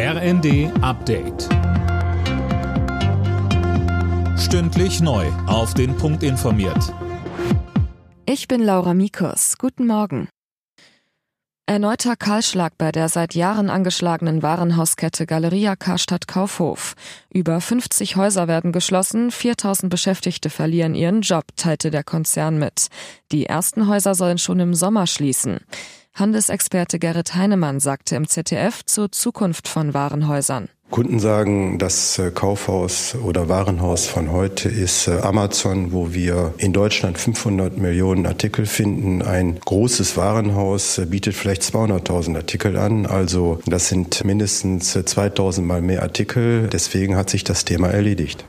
RND Update. Stündlich neu. Auf den Punkt informiert. Ich bin Laura Mikus. Guten Morgen. Erneuter Kahlschlag bei der seit Jahren angeschlagenen Warenhauskette Galeria Karstadt Kaufhof. Über 50 Häuser werden geschlossen, 4000 Beschäftigte verlieren ihren Job, teilte der Konzern mit. Die ersten Häuser sollen schon im Sommer schließen. Handelsexperte Gerrit Heinemann sagte im ZDF zur Zukunft von Warenhäusern. Kunden sagen, das äh, Kaufhaus oder Warenhaus von heute ist äh, Amazon, wo wir in Deutschland 500 Millionen Artikel finden. Ein großes Warenhaus äh, bietet vielleicht 200.000 Artikel an. Also das sind mindestens 2000 mal mehr Artikel. Deswegen hat sich das Thema erledigt.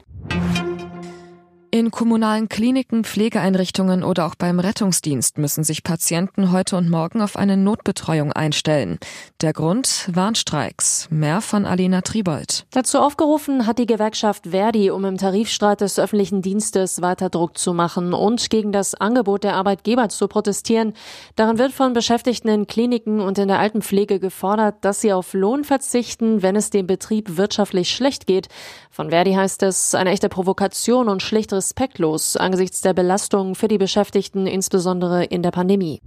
In kommunalen Kliniken, Pflegeeinrichtungen oder auch beim Rettungsdienst müssen sich Patienten heute und morgen auf eine Notbetreuung einstellen. Der Grund Warnstreiks. Mehr von Alina Tribold. Dazu aufgerufen hat die Gewerkschaft Verdi, um im Tarifstreit des öffentlichen Dienstes weiter Druck zu machen und gegen das Angebot der Arbeitgeber zu protestieren. Darin wird von Beschäftigten in Kliniken und in der Altenpflege gefordert, dass sie auf Lohn verzichten, wenn es dem Betrieb wirtschaftlich schlecht geht. Von Verdi heißt es eine echte Provokation und schlicht respektlos angesichts der Belastung für die Beschäftigten, insbesondere in der Pandemie.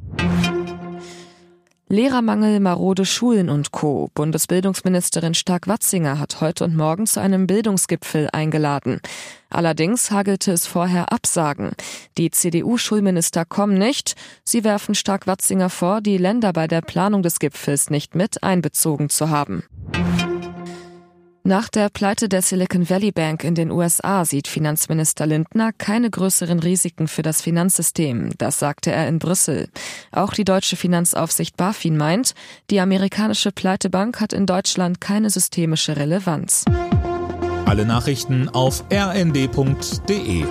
Lehrermangel, marode Schulen und Co. Bundesbildungsministerin Stark-Watzinger hat heute und morgen zu einem Bildungsgipfel eingeladen. Allerdings hagelte es vorher Absagen. Die CDU-Schulminister kommen nicht. Sie werfen Stark-Watzinger vor, die Länder bei der Planung des Gipfels nicht mit einbezogen zu haben. Nach der Pleite der Silicon Valley Bank in den USA sieht Finanzminister Lindner keine größeren Risiken für das Finanzsystem. Das sagte er in Brüssel. Auch die deutsche Finanzaufsicht BaFin meint, die amerikanische Pleitebank hat in Deutschland keine systemische Relevanz. Alle Nachrichten auf rnd.de